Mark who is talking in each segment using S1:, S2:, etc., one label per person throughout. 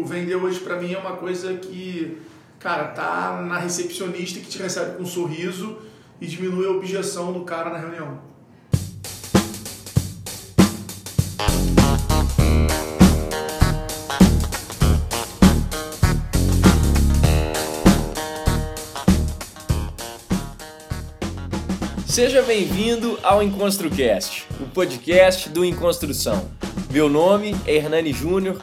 S1: Vender hoje para mim é uma coisa que, cara, tá na recepcionista que te recebe com um sorriso e diminui a objeção do cara na reunião.
S2: Seja bem-vindo ao EnconstruCast, o podcast do Enconstrução. Meu nome é Hernani Júnior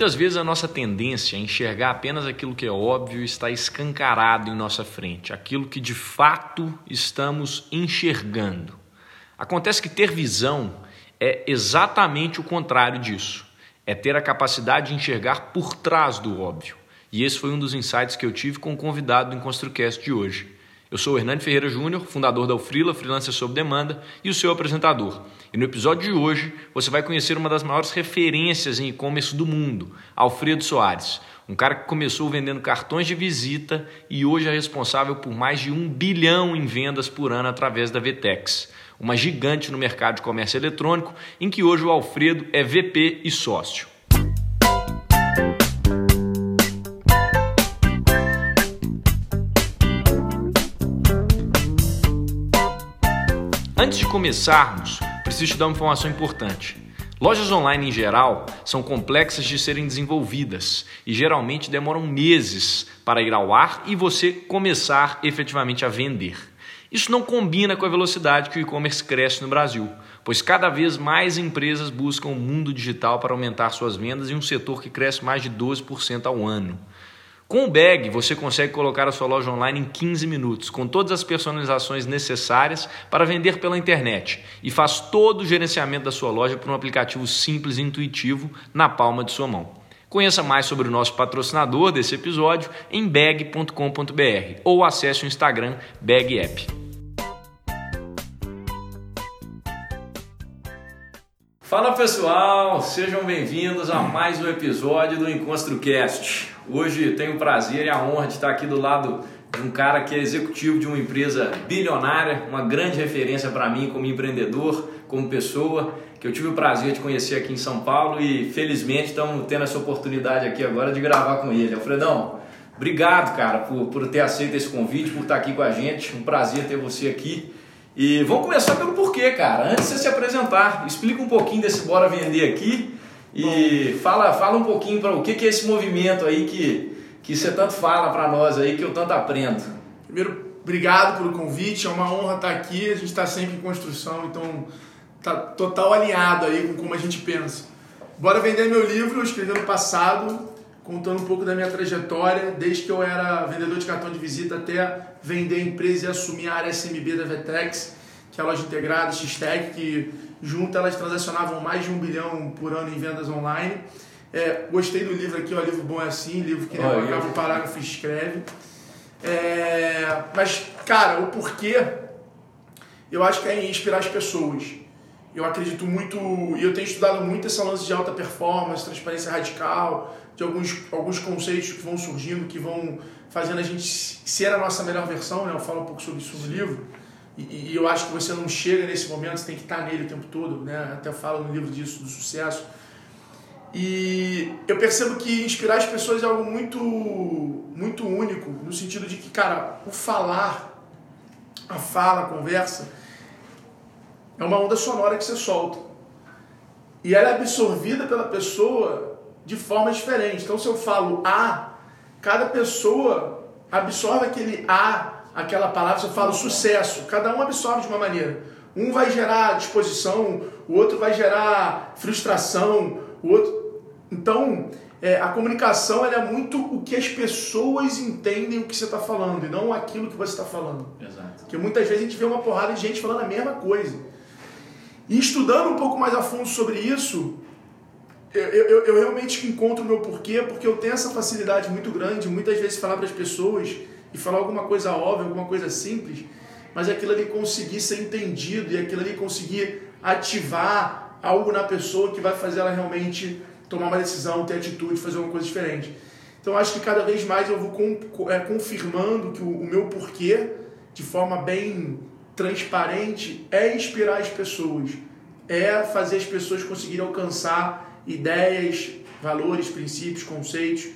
S2: Muitas vezes a nossa tendência é enxergar apenas aquilo que é óbvio está escancarado em nossa frente, aquilo que de fato estamos enxergando. Acontece que ter visão é exatamente o contrário disso. É ter a capacidade de enxergar por trás do óbvio. E esse foi um dos insights que eu tive com o convidado do EnconstruCast de hoje. Eu sou o Hernani Ferreira Júnior, fundador da Ufrila, freelancer sob demanda, e o seu apresentador. E no episódio de hoje você vai conhecer uma das maiores referências em e-commerce do mundo, Alfredo Soares. Um cara que começou vendendo cartões de visita e hoje é responsável por mais de um bilhão em vendas por ano através da Vtex, uma gigante no mercado de comércio eletrônico, em que hoje o Alfredo é VP e sócio. Antes de começarmos, preciso te dar uma informação importante. Lojas online em geral são complexas de serem desenvolvidas e geralmente demoram meses para ir ao ar e você começar efetivamente a vender. Isso não combina com a velocidade que o e-commerce cresce no Brasil, pois cada vez mais empresas buscam o mundo digital para aumentar suas vendas em um setor que cresce mais de 12% ao ano. Com o Bag, você consegue colocar a sua loja online em 15 minutos, com todas as personalizações necessárias para vender pela internet e faz todo o gerenciamento da sua loja por um aplicativo simples e intuitivo na palma de sua mão. Conheça mais sobre o nosso patrocinador desse episódio em bag.com.br ou acesse o Instagram BagApp. Fala pessoal, sejam bem-vindos a mais um episódio do EnconstruCast. Hoje tenho o prazer e a honra de estar aqui do lado de um cara que é executivo de uma empresa bilionária, uma grande referência para mim como empreendedor, como pessoa, que eu tive o prazer de conhecer aqui em São Paulo e felizmente estamos tendo essa oportunidade aqui agora de gravar com ele. Alfredão, obrigado, cara, por, por ter aceito esse convite, por estar aqui com a gente. Um prazer ter você aqui. E vamos começar pelo porquê, cara. Antes de você se apresentar, explica um pouquinho desse Bora Vender aqui e fala, fala um pouquinho para o que, que é esse movimento aí que, que você tanto fala para nós aí, que eu tanto aprendo.
S1: Primeiro, obrigado pelo convite, é uma honra estar aqui, a gente está sempre em construção, então tá total alinhado aí com como a gente pensa. Bora vender meu livro, eu escrevi no passado, contando um pouco da minha trajetória, desde que eu era vendedor de cartão de visita até vender a empresa e assumir a área SMB da Vetex, que é a loja integrada, X-Tech, que junto elas transacionavam mais de um bilhão por ano em vendas online. É, gostei do livro aqui, o livro bom é assim, livro que nem acaba um parágrafo e escreve. É, mas, cara, o porquê, eu acho que é inspirar as pessoas. Eu acredito muito, e eu tenho estudado muito esse lance de alta performance, transparência radical, de alguns, alguns conceitos que vão surgindo, que vão fazendo a gente ser a nossa melhor versão, né? eu falo um pouco sobre isso no livro. E, e, eu acho que você não chega nesse momento, você tem que estar nele o tempo todo, né? Até falo no livro disso, do sucesso. E eu percebo que inspirar as pessoas é algo muito, muito único, no sentido de que, cara, o falar, a fala, a conversa, é uma onda sonora que você solta. E ela é absorvida pela pessoa de forma diferente. Então, se eu falo A, cada pessoa absorve aquele A aquela palavra, eu falo sucesso. Cada um absorve de uma maneira. Um vai gerar disposição, o outro vai gerar frustração, o outro. Então, é, a comunicação é muito o que as pessoas entendem o que você está falando e não aquilo que você está falando.
S2: Exato.
S1: Porque muitas vezes a gente vê uma porrada de gente falando a mesma coisa. E estudando um pouco mais a fundo sobre isso, eu, eu, eu realmente encontro o meu porquê, porque eu tenho essa facilidade muito grande, muitas vezes, falar para as pessoas e falar alguma coisa óbvia, alguma coisa simples, mas aquilo ali conseguir ser entendido e aquilo ali conseguir ativar algo na pessoa que vai fazer ela realmente tomar uma decisão, ter atitude, fazer uma coisa diferente. Então acho que cada vez mais eu vou é, confirmando que o meu porquê, de forma bem transparente, é inspirar as pessoas, é fazer as pessoas conseguirem alcançar ideias, valores, princípios, conceitos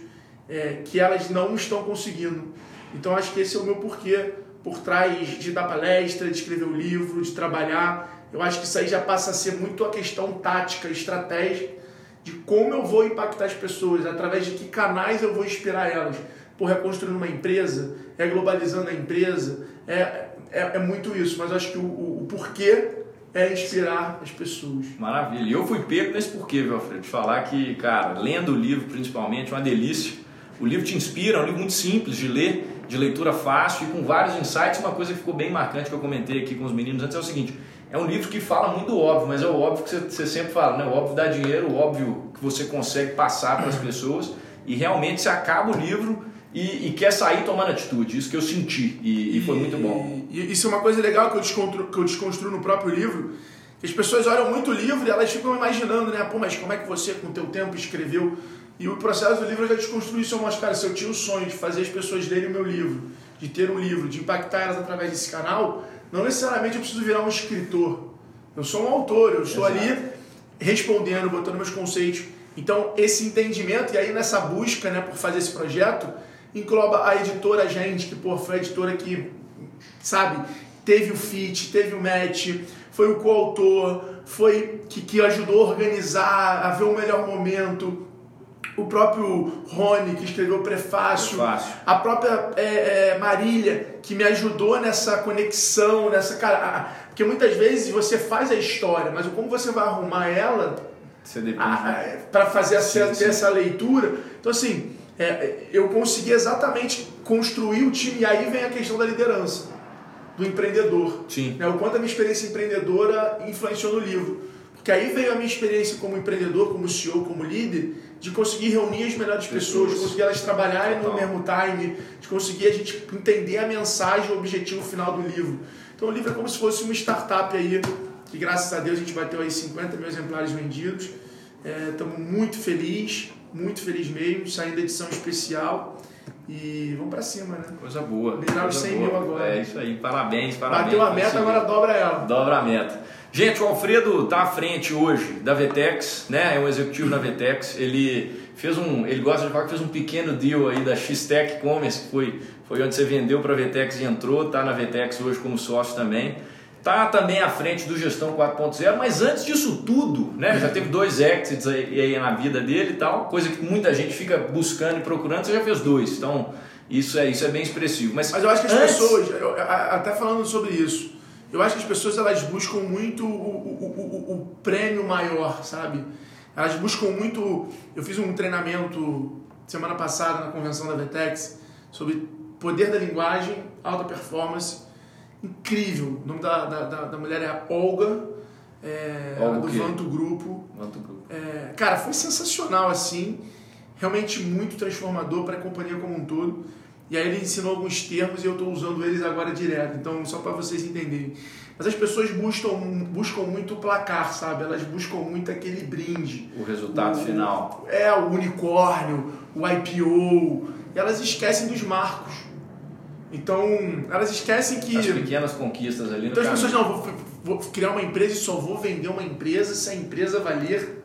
S1: é, que elas não estão conseguindo. Então acho que esse é o meu porquê por trás de dar palestra, de escrever o um livro, de trabalhar. Eu acho que isso aí já passa a ser muito a questão tática, estratégica de como eu vou impactar as pessoas, através de que canais eu vou inspirar elas. Por reconstruindo uma empresa, é globalizando a empresa, é, é, é muito isso. Mas acho que o, o, o, porquê é inspirar as pessoas.
S2: Maravilha. E eu fui pego nesse porquê, viu, Alfredo? De falar que, cara, lendo o livro principalmente, uma delícia. O livro te inspira, é um livro muito simples de ler, de leitura fácil e com vários insights. Uma coisa que ficou bem marcante que eu comentei aqui com os meninos antes é o seguinte: é um livro que fala muito óbvio, mas é o óbvio que você, você sempre fala, né? O óbvio dá dinheiro, o óbvio que você consegue passar para as pessoas e realmente você acaba o livro e, e, quer sair tomando atitude. Isso que eu senti e, e foi muito bom.
S1: E, isso é uma coisa legal que eu, desconstruo, que eu desconstruo no próprio livro. As pessoas olham muito o livro e elas ficam imaginando, né? Pô, mas como é que você, com o teu tempo, escreveu? E o processo do livro eu já desconstruí isso. Eu mostro, cara, se eu tinha o sonho de fazer as pessoas lerem o meu livro, de ter um livro, de impactar elas através desse canal, não necessariamente eu preciso virar um escritor. Eu sou um autor, eu estou Exato. ali respondendo, botando meus conceitos. Então, esse entendimento, e aí nessa busca né, por fazer esse projeto, engloba a editora Gente, que pô, foi a editora que, sabe, teve o fit, teve o match, foi o coautor, foi que, que ajudou a organizar, a ver o melhor momento, o próprio Rony, que escreveu o prefácio, prefácio. a própria é, é, Marília, que me ajudou nessa conexão, nessa. Cara, porque muitas vezes você faz a história, mas como você vai arrumar ela para fazer sim, essa, sim. essa leitura. Então, assim, é, eu consegui exatamente construir o time, e aí vem a questão da liderança, do empreendedor.
S2: Sim.
S1: Né? O quanto a minha experiência empreendedora influenciou no livro. Porque aí veio a minha experiência como empreendedor, como CEO, como líder, de conseguir reunir as melhores pessoas, de conseguir elas trabalharem no mesmo time, de conseguir a gente entender a mensagem, o objetivo final do livro. Então o livro é como se fosse uma startup aí, que graças a Deus a gente bateu aí 50 mil exemplares vendidos. Estamos é, muito felizes, muito felizes mesmo, saindo da edição especial. E vamos para cima, né?
S2: Coisa boa.
S1: Beijar os 100 boa. mil agora.
S2: É isso aí, parabéns, parabéns.
S1: Bateu a meta, agora dobra ela.
S2: Dobra a meta. Gente, o Alfredo está à frente hoje da Vetex, né? É um executivo da Vetex. Ele fez um, ele gosta de falar que fez um pequeno deal aí da X-Tech Commerce, que foi, foi onde você vendeu para a Vetex e entrou, tá na Vetex hoje como sócio também. Tá também à frente do Gestão 4.0, mas antes disso tudo, né? Já teve dois exits aí, aí na vida dele e tal, coisa que muita gente fica buscando e procurando, você já fez dois. Então, isso é, isso é bem expressivo. Mas,
S1: mas eu acho que as antes... pessoas, até falando sobre isso, eu acho que as pessoas elas buscam muito o, o, o, o prêmio maior, sabe? Elas buscam muito. Eu fiz um treinamento semana passada na convenção da Vetex sobre poder da linguagem, alta performance. Incrível. O nome da, da, da mulher é Olga, é, Olga do Vanto Grupo.
S2: Vanto Grupo.
S1: É, cara, foi sensacional assim. Realmente muito transformador para a companhia como um todo. E aí ele ensinou alguns termos e eu estou usando eles agora direto. Então, só para vocês entenderem. Mas as pessoas buscam, buscam muito o placar, sabe? Elas buscam muito aquele brinde.
S2: O resultado o, final.
S1: É, o unicórnio, o IPO. Elas esquecem dos marcos. Então, elas esquecem que.
S2: As pequenas conquistas ali.
S1: Então as pessoas, não, vou, vou criar uma empresa e só vou vender uma empresa se a empresa valer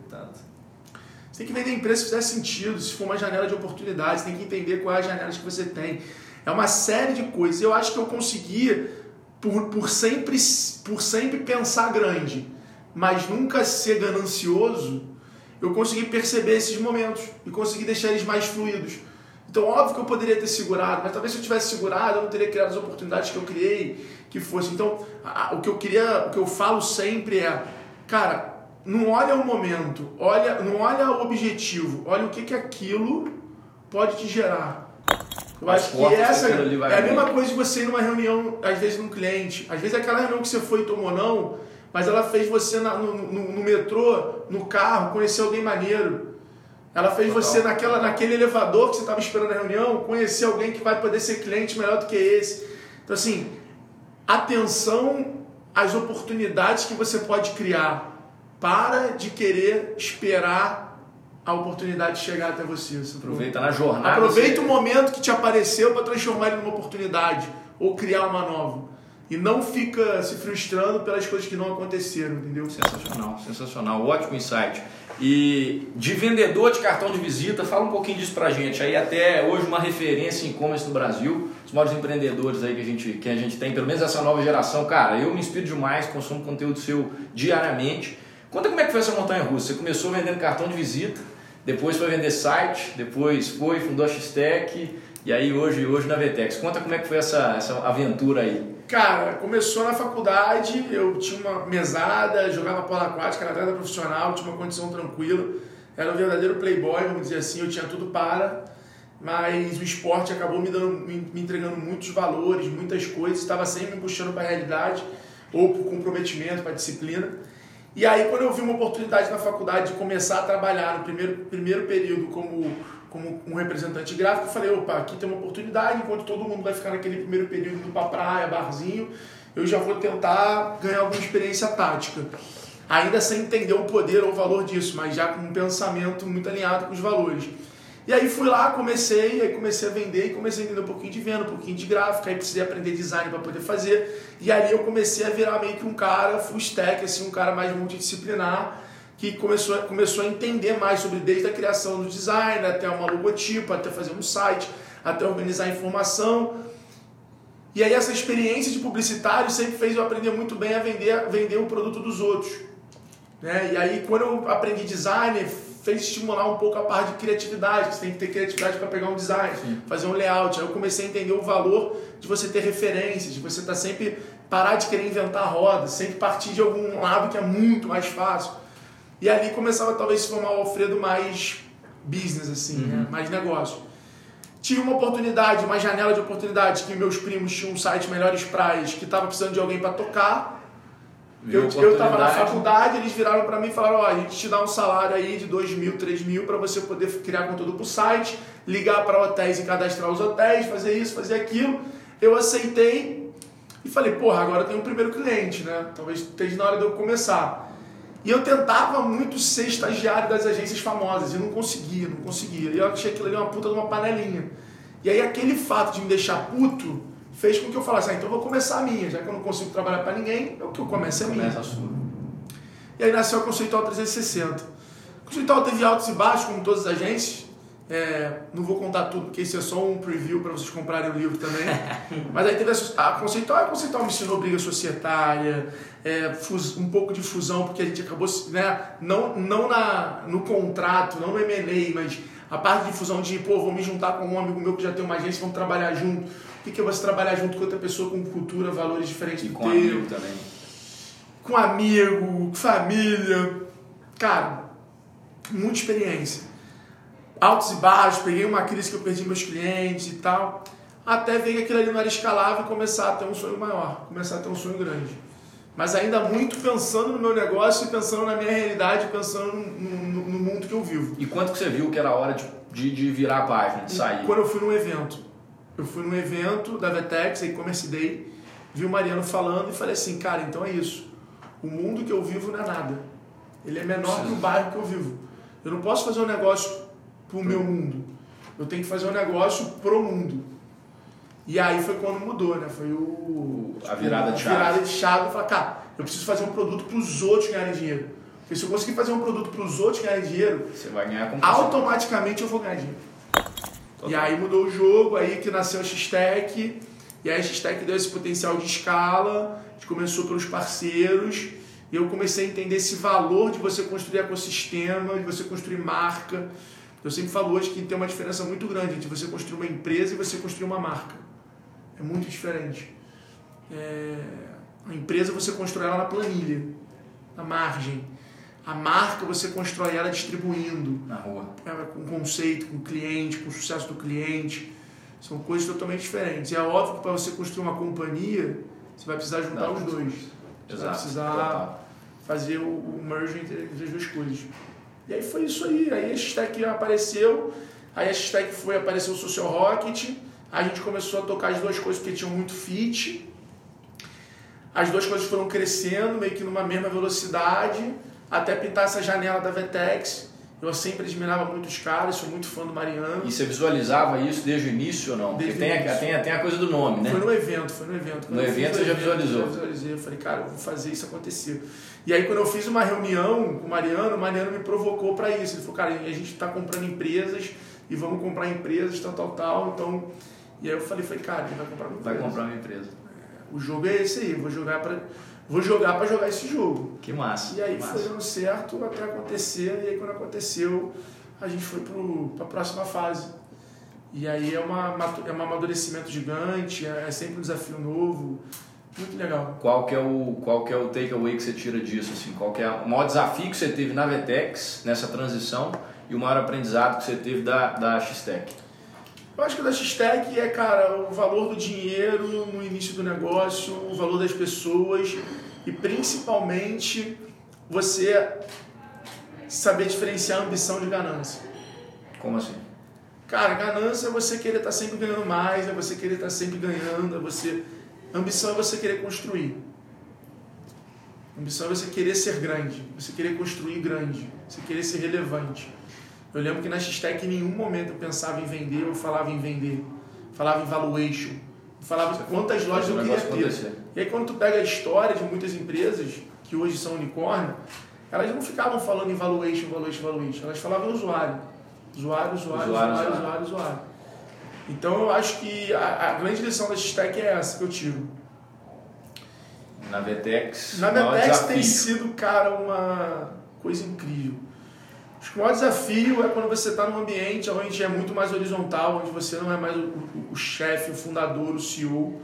S1: tem que vender empresa se fizer sentido, se for uma janela de oportunidades, tem que entender quais as janelas que você tem. É uma série de coisas. Eu acho que eu consegui, por, por, sempre, por sempre pensar grande, mas nunca ser ganancioso, eu consegui perceber esses momentos e consegui deixar eles mais fluidos. Então, óbvio que eu poderia ter segurado, mas talvez se eu tivesse segurado, eu não teria criado as oportunidades que eu criei, que fosse. Então, a, o que eu queria, o que eu falo sempre é, cara, não olha o momento, olha, não olha o objetivo, olha o que, que aquilo pode te gerar. Eu acho que essa é a mesma coisa de você ir numa reunião, às vezes, num cliente. Às vezes aquela reunião que você foi e tomou não, mas ela fez você na, no, no, no, metrô, no carro, conhecer alguém maneiro. Ela fez Total. você naquela, naquele elevador que você estava esperando a reunião, conhecer alguém que vai poder ser cliente melhor do que esse. Então, assim, atenção às oportunidades que você pode criar. Para de querer esperar a oportunidade chegar até você. você
S2: Aproveita na jornada.
S1: Aproveita você... o momento que te apareceu para transformar ele numa oportunidade ou criar uma nova. E não fica se frustrando pelas coisas que não aconteceram, entendeu?
S2: Sensacional, sensacional. Ótimo insight. E de vendedor de cartão de visita, fala um pouquinho disso pra gente. Aí até hoje uma referência em e-commerce no Brasil, os maiores empreendedores aí que a, gente, que a gente tem, pelo menos essa nova geração. Cara, eu me inspiro demais, consumo conteúdo seu diariamente. Conta como é que foi essa montanha russa. Você começou vendendo cartão de visita, depois foi vender site, depois foi, fundou a X-Tech, e aí hoje, hoje na Vetex. Conta como é que foi essa, essa aventura aí.
S1: Cara, começou na faculdade, eu tinha uma mesada, jogava polo aquática, era atleta profissional, tinha uma condição tranquila. Era um verdadeiro playboy, vamos dizer assim, eu tinha tudo para. Mas o esporte acabou me, dando, me entregando muitos valores, muitas coisas, estava sempre me puxando para a realidade, ou para o comprometimento, para a disciplina. E aí, quando eu vi uma oportunidade na faculdade de começar a trabalhar no primeiro, primeiro período como como um representante gráfico, falei, opa, aqui tem uma oportunidade, enquanto todo mundo vai ficar naquele primeiro período indo pra praia, barzinho, eu já vou tentar ganhar alguma experiência tática. Ainda sem entender o poder ou o valor disso, mas já com um pensamento muito alinhado com os valores. E aí fui lá, comecei, aí comecei a vender e comecei a entender um pouquinho de venda, um pouquinho de gráfica, aí precisei aprender design para poder fazer. E ali eu comecei a virar meio que um cara full stack, assim, um cara mais multidisciplinar, que começou, começou a entender mais sobre desde a criação do design, até uma logotipo, até fazer um site, até organizar informação. E aí essa experiência de publicitário sempre fez eu aprender muito bem a vender, vender o produto dos outros. Né? E aí quando eu aprendi design, fez estimular um pouco a parte de criatividade, você tem que ter criatividade para pegar um design, Sim. fazer um layout. Aí eu comecei a entender o valor de você ter referências, de você estar tá sempre parar de querer inventar roda, sempre partir de algum lado que é muito mais fácil. E ali começava talvez a se formar o Alfredo mais business, assim, né? uhum. mais negócio. Tive uma oportunidade, uma janela de oportunidade, que meus primos tinham um site Melhores Praias, que estava precisando de alguém para tocar. eu estava na faculdade, eles viraram para mim e falaram: Ó, a gente te dá um salário aí de 2 mil, 3 mil para você poder criar conteúdo para o site, ligar para hotéis e cadastrar os hotéis, fazer isso, fazer aquilo. Eu aceitei e falei: Porra, agora tem um primeiro cliente, né? Talvez esteja na hora de eu começar. E eu tentava muito ser estagiário das agências famosas e não conseguia, não conseguia. E eu achei aquilo ali uma puta de uma panelinha. E aí aquele fato de me deixar puto fez com que eu falasse, ah, então eu vou começar a minha, já que eu não consigo trabalhar para ninguém, é o que eu comece a minha. Começa a sua. E aí nasceu a Conceitual 360. A Conceitual teve altos e baixos, como todas as agências. É, não vou contar tudo, porque isso é só um preview para vocês comprarem o livro também. Mas aí teve a, a conceitual, a conceitual me ensinou briga societária, é, fus, um pouco de fusão, porque a gente acabou, né, não, não na, no contrato, não no M&A, mas a parte de fusão de, pô, vou me juntar com um amigo meu que já tem uma agência, vamos trabalhar junto. O que, que é você trabalhar junto com outra pessoa com cultura, valores diferentes e
S2: do com teu? amigo também.
S1: Com amigo, família. Cara, muita experiência altos e baixos, peguei uma crise que eu perdi meus clientes e tal, até ver que aquilo ali não era escalável e começar a ter um sonho maior, começar a ter um sonho grande. Mas ainda muito pensando no meu negócio e pensando na minha realidade, pensando no, no, no mundo que eu vivo.
S2: E quanto que você viu que era a hora de, de, de virar a página, de sair?
S1: Quando eu fui num evento. Eu fui num evento da Vetex, aí comecei Day, vi o Mariano falando e falei assim, cara, então é isso. O mundo que eu vivo não é nada. Ele é menor Sim. que o bairro que eu vivo. Eu não posso fazer um negócio pro meu mundo. Eu tenho que fazer um negócio pro mundo. E aí foi quando mudou, né? Foi o.
S2: a virada de chave.
S1: A virada de chave. Eu falei, cara, eu preciso fazer um produto para os outros ganharem dinheiro. Porque se eu conseguir fazer um produto para os outros ganharem dinheiro,
S2: você vai ganhar com
S1: automaticamente eu vou ganhar dinheiro. Total. E aí mudou o jogo, aí que nasceu a X-Tech. E aí a X-Tech deu esse potencial de escala. A gente começou pelos parceiros. E eu comecei a entender esse valor de você construir ecossistema, de você construir marca eu sempre falo hoje que tem uma diferença muito grande entre você construir uma empresa e você construir uma marca. É muito diferente. É... A empresa você constrói ela na planilha, na margem. A marca você constrói ela distribuindo.
S2: Na rua.
S1: É, com conceito, com o cliente, com o sucesso do cliente. São coisas totalmente diferentes. E é óbvio que para você construir uma companhia, você vai precisar juntar Não, os dois. Você
S2: Exato. vai precisar
S1: fazer o, o merge entre as duas coisas. E aí foi isso aí. Aí a X-Tech apareceu, aí a X-Tech foi, apareceu o Social Rocket, a gente começou a tocar as duas coisas porque tinham muito fit. As duas coisas foram crescendo, meio que numa mesma velocidade, até pintar essa janela da Vetex. Eu sempre admirava muito os caras, sou muito fã do Mariano.
S2: E você visualizava isso desde o início ou não? Porque
S1: Desde
S2: tem
S1: o
S2: a, tem, a, tem a coisa do nome, né?
S1: Foi no evento, foi no evento. Quando
S2: No evento você já visualizou.
S1: Eu já visualizei. Eu falei, cara, eu vou fazer isso acontecer. E aí quando eu fiz uma reunião com o Mariano, o Mariano me provocou para isso. Ele falou, cara, a gente está comprando empresas e vamos comprar empresas, tal, tal, tal. Então, e aí eu falei, falei cara, ele vai comprar uma empresa.
S2: Vai comprar uma empresa.
S1: O jogo é esse aí, vou jogar para vou jogar para jogar esse jogo.
S2: Que massa.
S1: E aí foi
S2: massa.
S1: dando certo até acontecer, e aí quando aconteceu, a gente foi para a próxima fase. E aí é, uma, é um amadurecimento gigante, é, é sempre um desafio novo, muito legal.
S2: Qual que é o qual que é o takeaway que você tira disso assim? Qual que é o maior desafio que você teve na Vetex nessa transição e o maior aprendizado que você teve da da X-Tech?
S1: Eu acho que o da X-Tech é, cara, o valor do dinheiro no início do negócio, o valor das pessoas e principalmente você saber diferenciar ambição de ganância.
S2: Como assim?
S1: Cara, ganância é você querer estar sempre ganhando mais, é você querer estar sempre ganhando, é você. Ambição é você querer construir. Ambição é você querer ser grande, você querer construir grande, você querer ser relevante. Eu lembro que na X-Tech em nenhum momento eu pensava em vender, eu falava em vender, falava em valuation, falava de quantas lojas eu queria ter. E aí quando tu pega a história de muitas empresas que hoje são unicórnio, elas não ficavam falando em valuation, valuation, valuation, elas falavam em usuário. Usuário, usuário,
S2: Usuário,
S1: usuário,
S2: usuário.
S1: usuário. Então eu acho que a, a grande lição da X-Tech é essa que eu tiro.
S2: Na Vetex,
S1: Na Vetex tem sido, cara, uma coisa incrível. Acho que o maior desafio é quando você está num ambiente onde é muito mais horizontal, onde você não é mais o, o- o chefe, o fundador, o CEO,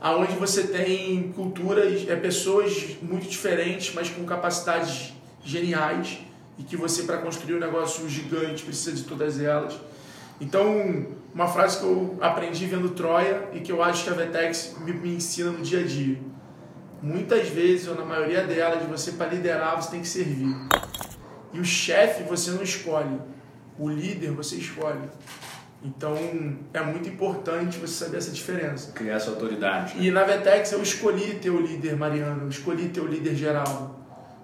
S1: aonde você tem culturas, é, pessoas muito diferentes, mas com capacidades geniais, e que você, para construir um negócio gigante, precisa de todas elas. Então, uma frase que eu aprendi vendo Troia e que eu acho que a Vetex me, me ensina no dia a dia. Muitas vezes, ou na maioria delas, você para liderar, você tem que servir. E o chefe você não escolhe. O líder você escolhe. Então, é muito importante você saber essa diferença.
S2: criar essa autoridade.
S1: E na Vetex eu escolhi ter o líder Mariano, eu escolhi ter o líder geral.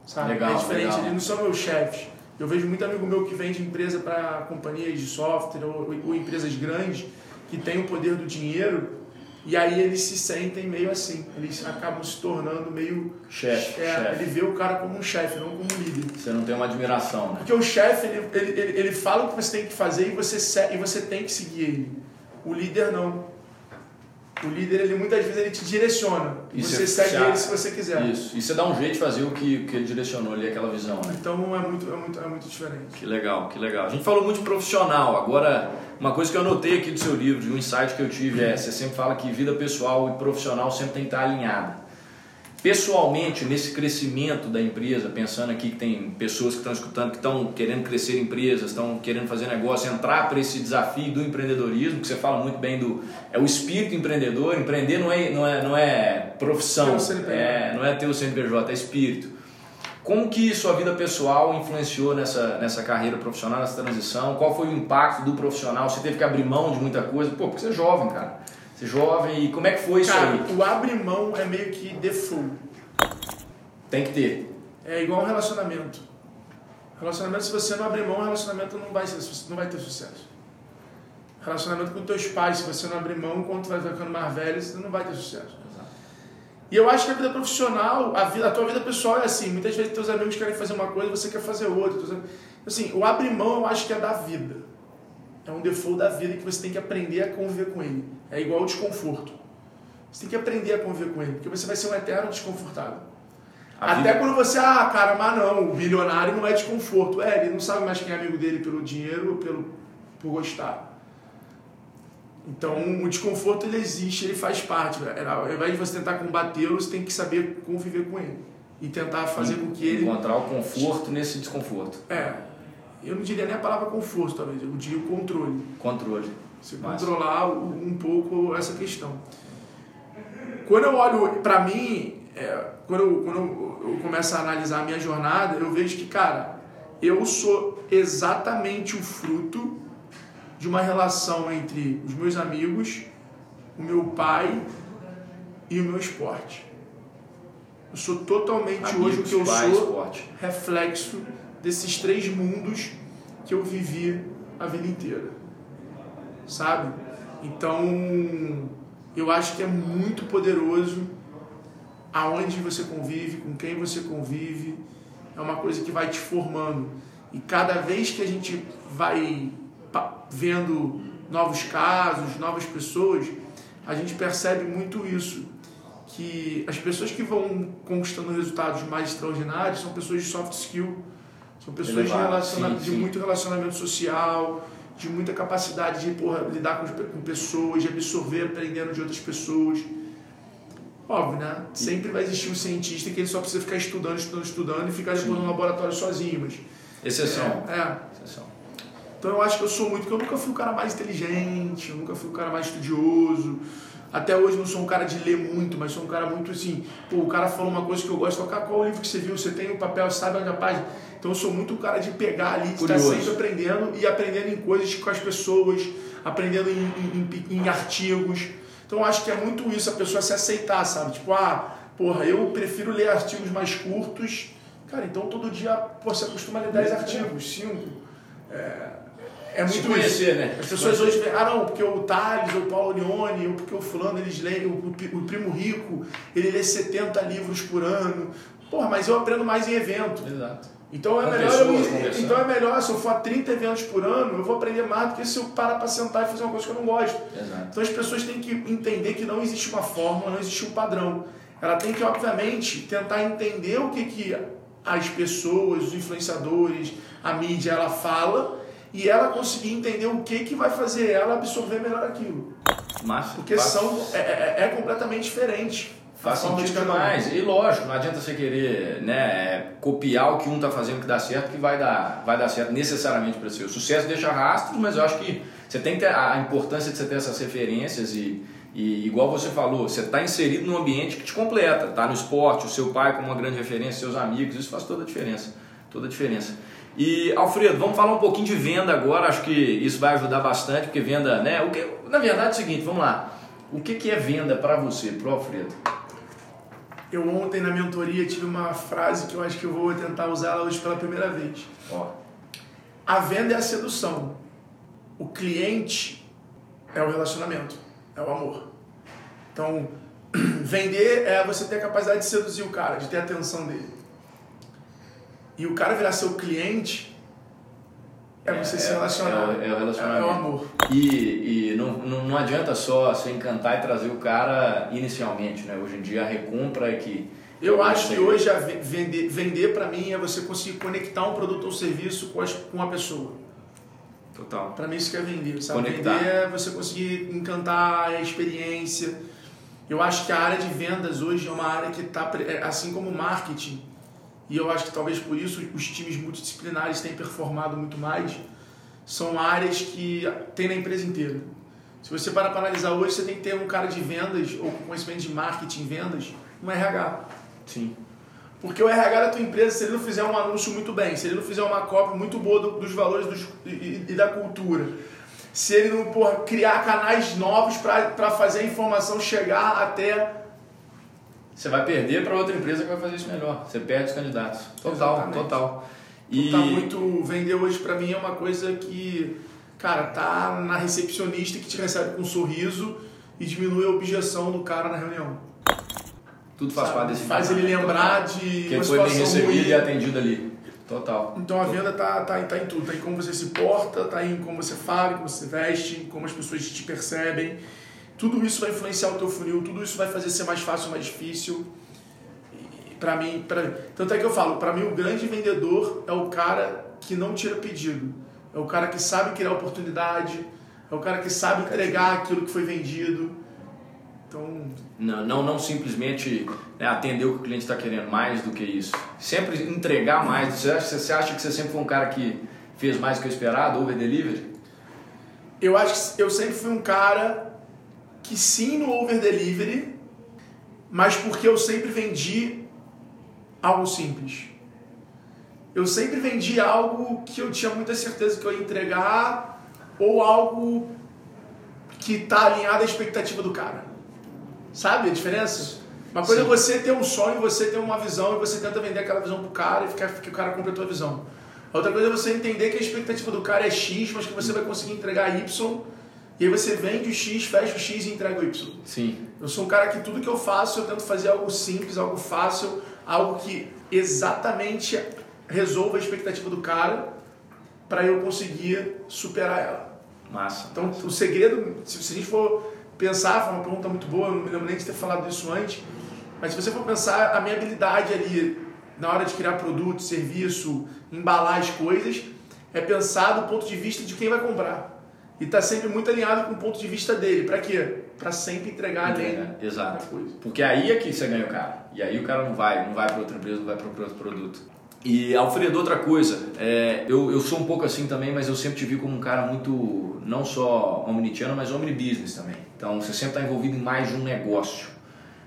S1: Sabe?
S2: Legal,
S1: é diferente,
S2: legal.
S1: eles não são meus chefes. Eu vejo muito amigo meu que vende empresa para companhias de software ou, ou empresas grandes que têm o poder do dinheiro e aí eles se sentem meio assim. Eles acabam se tornando meio.
S2: Chefe,
S1: É,
S2: chefe.
S1: Ele vê o cara como um chefe, não como um líder.
S2: Você não tem uma admiração, né?
S1: Porque o chefe, ele, ele, ele, ele fala o que você tem que fazer e você, e você tem que seguir ele. O líder não. O líder, ele muitas vezes ele te direciona. E você
S2: você-
S1: segue ele se você quiser.
S2: Isso. E você dá um jeito de fazer o que, que ele direcionou ali, aquela visão, né?
S1: Então é muito, é, muito, é muito diferente.
S2: Que legal, que legal. A gente falou muito de profissional. Agora, uma coisa que eu anotei aqui do seu livro, de um insight que eu tive é: você sempre fala que vida pessoal e profissional sempre tem que estar alinhada. Pessoalmente, nesse crescimento da empresa, pensando aqui que tem pessoas que estão escutando, que estão querendo crescer empresas, estão querendo fazer negócio, entrar para esse desafio do empreendedorismo, que você fala muito bem do. É o espírito empreendedor. Empreender não é, não é, não é profissão, é, não é ter o CNPJ, é espírito. Como que sua vida pessoal influenciou nessa, nessa carreira profissional, nessa transição? Qual foi o impacto do profissional? Você teve que abrir mão de muita coisa? Pô, porque você é jovem, cara. Você é jovem e como é que foi isso
S1: Cara,
S2: aí?
S1: o abrir mão é meio que default.
S2: Tem que ter.
S1: É igual um relacionamento. Relacionamento, se você não abrir mão, o relacionamento não vai, ser, não vai ter sucesso. Relacionamento com teus pais, se você não abrir mão, quando vai ficando mais velho, você não vai ter sucesso. E eu acho que a vida profissional, a, vida, a tua vida pessoal é assim. Muitas vezes teus amigos querem fazer uma coisa, você quer fazer outra. Teus Assim, o abrir mão eu acho que é da vida. É um default da vida que você tem que aprender a conviver com ele. É igual o desconforto. Você tem que aprender a conviver com ele, porque você vai ser um eterno desconfortável.
S2: A
S1: Até
S2: vida-
S1: quando você, ah, cara, mas não, o bilionário não é desconforto. É, ele não sabe mais quem é amigo dele pelo dinheiro ou pelo, por gostar. Então, o desconforto ele existe, ele faz parte. Ao invés de você tentar combatê-lo, você tem que saber conviver com ele. E tentar fazer com que ele.
S2: Encontrar o conforto nesse desconforto.
S1: É, eu não diria nem a palavra conforto, talvez, eu diria o controle.
S2: Controle. Massa.
S1: controlar um pouco essa questão. Quando eu olho para mim, é, quando, eu, quando eu, eu começo a analisar a minha jornada, eu vejo que, cara, eu sou exatamente o fruto de uma relação entre os meus amigos, o meu pai e o meu esporte. Eu sou totalmente amigos, hoje o que eu pai, sou, esporte. reflexo desses três mundos que eu vivi a vida inteira. Sabe? Então, eu acho que é muito poderoso aonde você convive, com quem você convive, é uma coisa que vai te formando. E cada vez que a gente vai vendo novos casos, novas pessoas, a gente percebe muito isso. Que as pessoas que vão conquistando resultados mais extraordinários são pessoas de soft skill, são pessoas de, sim, de sim. muito relacionamento social, de muita capacidade de porra, lidar com, com pessoas, de absorver aprendendo de outras pessoas. Óbvio, né? Sempre vai existir um cientista que ele só precisa ficar estudando, estudando, estudando e ficar depois Sim. no laboratório sozinho, mas...
S2: Exceção.
S1: É, é. Exceção. Então eu acho que eu sou muito, porque eu nunca fui o cara mais inteligente, eu nunca fui o cara mais estudioso. Até hoje não sou um cara de ler muito, mas sou um cara muito assim, pô, o cara falou uma coisa que eu gosto, de tocar qual o livro que você viu? Você tem o papel, sabe onde é a página? Então eu sou muito o cara de pegar ali, de estar sempre aprendendo e aprendendo em coisas com as pessoas, aprendendo em, em, em, em artigos. Então eu acho que é muito isso, a pessoa se aceitar, sabe? Tipo, ah, porra, eu prefiro ler artigos mais curtos. Cara, então todo dia pô, você acostuma a ler 10 artigos, 5. É, é muito
S2: conhecer,
S1: isso.
S2: né?
S1: As pessoas hoje ah não, porque o Thales, ou o Paulo Leone, ou porque o fulano, eles leem, o, o, Primo Rico, ele lê 70 livros por ano. Porra, mas eu aprendo mais em evento.
S2: Exato.
S1: Então é, melhor eu, então é melhor, se eu for a 30 eventos por ano, eu vou aprender mais do que se eu parar para sentar e fazer uma coisa que eu não gosto.
S2: Exato.
S1: Então as pessoas têm que entender que não existe uma fórmula, não existe um padrão. Ela tem que, obviamente, tentar entender o que, que as pessoas, os influenciadores, a mídia, ela fala e ela conseguir entender o que, que vai fazer ela absorver melhor aquilo.
S2: Massa.
S1: Porque são, é, é, é completamente diferente.
S2: Faz sentido demais. E lógico, não adianta você querer né, copiar o que um está fazendo que dá certo, que vai dar, vai dar certo necessariamente para você. O sucesso deixa rastros, mas eu acho que você tem que ter a importância de você ter essas referências e, e igual você falou, você está inserido num ambiente que te completa. Está no esporte, o seu pai como uma grande referência, seus amigos, isso faz toda a diferença. Toda a diferença. E Alfredo, vamos falar um pouquinho de venda agora, acho que isso vai ajudar bastante, porque venda, né? O que, na verdade é o seguinte, vamos lá. O que, que é venda para você, para o Alfredo?
S1: Eu ontem na mentoria tive uma frase que eu acho que eu vou tentar usar hoje pela primeira vez.
S2: Ó.
S1: A venda é a sedução. O cliente é o relacionamento, é o amor. Então, vender é você ter a capacidade de seduzir o cara, de ter a atenção dele. E o cara virar seu cliente é você é, se relacionar.
S2: É, é, o relacionamento.
S1: É, o amor.
S2: E, e não, não, não adianta só você encantar e trazer o cara inicialmente, né? Hoje em dia a recompra é que.
S1: Eu acho que hoje a vender, vender para mim é você conseguir conectar um produto ou serviço com, as, com a pessoa.
S2: Total.
S1: Para mim isso que é vender, sabe? Conectar. Vender é você conseguir encantar a experiência. Eu acho que a área de vendas hoje é uma área que está, é, assim como o marketing, e eu acho que talvez por isso os times multidisciplinares têm performado muito mais, são áreas que tem na empresa inteira. Se você parar para analisar hoje, você tem que ter um cara de vendas ou com conhecimento de marketing vendas, um RH.
S2: Sim.
S1: Porque o RH da tua empresa, se ele não fizer um anúncio muito bem, se ele não fizer uma cópia muito boa do, dos valores dos, e, e, da cultura, se ele não porra, criar canais novos para fazer a informação chegar até
S2: você vai perder para outra empresa que vai fazer isso melhor. Você perde os candidatos. Total, Exatamente. total.
S1: E tá muito vender hoje para mim é uma coisa que, cara, tá na recepcionista que te recebe com um sorriso e diminui a objeção do cara na reunião.
S2: Tudo faz parte desse
S1: Faz ele lembrar de
S2: que foi bem recebido ruim. e atendido ali. Total.
S1: Então a venda tá, tá, tá em tudo, tá em como você se porta, tá em como você fala, como você veste, como as pessoas te percebem. Tudo isso vai influenciar o teu funil, tudo isso vai fazer ser mais fácil ou mais difícil. Para mim, pra... tanto é que eu falo, para mim o grande vendedor é o cara que não tira pedido. É o cara que sabe criar oportunidade, é o cara que sabe entregar aquilo que foi vendido. Então,
S2: não, não, não simplesmente né, atender o que o cliente está querendo, mais do que isso. Sempre entregar mais. Você acha, você acha que você sempre foi um cara que fez mais do que o esperado, over delivery?
S1: Eu acho que eu sempre fui um cara que sim no over delivery, mas porque eu sempre vendi algo simples. Eu sempre vendi algo que eu tinha muita certeza que eu ia entregar ou algo que está alinhado à expectativa do cara. Sabe a diferença? Uma coisa Sim. é você ter um sonho, você ter uma visão e você tenta vender aquela visão pro cara e ficar que o cara compre a tua visão. A outra coisa é você entender que a expectativa do cara é X, mas que você vai conseguir entregar Y. E aí você vende o X, fecha o X e entrega o Y.
S2: Sim.
S1: Eu sou um cara que tudo que eu faço, eu tento fazer algo simples, algo fácil, algo que exatamente resolva a expectativa do cara para eu conseguir superar ela.
S2: Massa.
S1: Então,
S2: massa.
S1: o segredo, se a gente for pensar, foi uma pergunta muito boa, eu não me lembro nem de ter falado isso antes, mas se você for pensar, a minha habilidade ali na hora de criar produto, serviço, embalar as coisas, é pensar do ponto de vista de quem vai comprar. E tá sempre muito alinhado com o ponto de vista dele. Para quê? Para sempre entregar
S2: Entrega. além Exato. coisa. Porque aí é que você ganha o cara. E aí o cara não vai, não vai para outra empresa, não vai para outro produto. E Alfredo, outra coisa, é, eu, eu sou um pouco assim também, mas eu sempre te vi como um cara muito, não só omnitiano, mas omnibusiness também. Então você sempre está envolvido em mais de um negócio.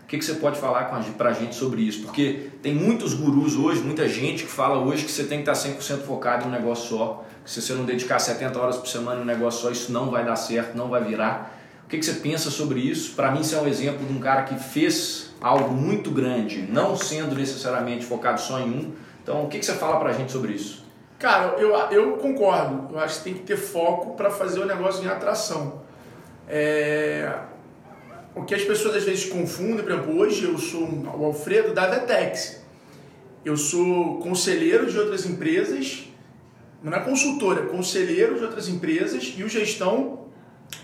S2: O que, que você pode falar para a gente sobre isso? Porque tem muitos gurus hoje, muita gente que fala hoje que você tem que estar 100% focado em um negócio só. Se você não dedicar 70 horas por semana em um negócio só, isso não vai dar certo, não vai virar. O que, que você pensa sobre isso? Para mim, isso é um exemplo de um cara que fez algo muito grande, não sendo necessariamente focado só em um. Então, o que, que você fala para a gente sobre isso?
S1: Cara, eu, eu concordo. Eu acho que tem que ter foco para fazer o negócio em atração. É, o que as pessoas às vezes confundem, por exemplo, hoje eu sou o Alfredo da Vetex. Eu sou conselheiro de outras empresas, não é consultora, é conselheiro de outras empresas e o gestão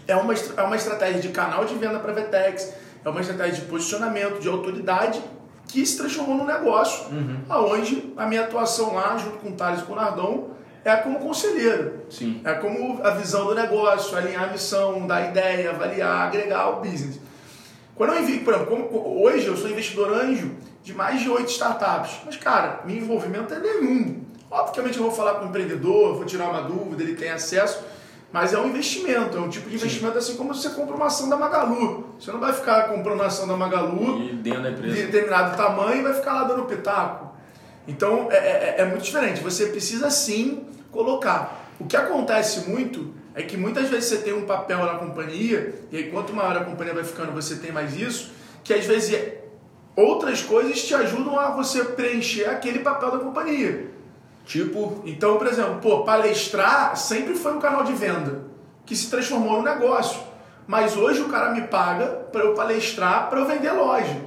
S1: é uma, é uma estratégia de canal de venda para a Vetex, é uma estratégia de posicionamento, de autoridade que se transformou num negócio, uhum. aonde a minha atuação lá, junto com o Thales e com o Nardon, é como conselheiro.
S2: Sim.
S1: É como a visão do negócio, alinhar a missão, dar ideia, avaliar, agregar o business. Quando eu invito, por exemplo, como, hoje eu sou investidor anjo de mais de oito startups, mas cara, meu envolvimento é nenhum. Obviamente eu vou falar com o empreendedor, vou tirar uma dúvida, ele tem acesso, mas é um investimento, é um tipo de investimento Sim. assim como você compra uma ação da Magalu. Você não vai ficar comprando uma ação da Magalu
S2: e dentro da empresa.
S1: de determinado tamanho e vai ficar lá dando pitaco. Então é, é, é muito diferente. Você precisa sim colocar. O que acontece muito é que muitas vezes você tem um papel na companhia, e aí quanto maior a companhia vai ficando, você tem mais isso, que às vezes outras coisas te ajudam a você preencher aquele papel da companhia. Tipo, então, por exemplo, pô, palestrar sempre foi um canal de venda que se transformou no negócio. Mas hoje o cara me paga para eu palestrar, para eu vender loja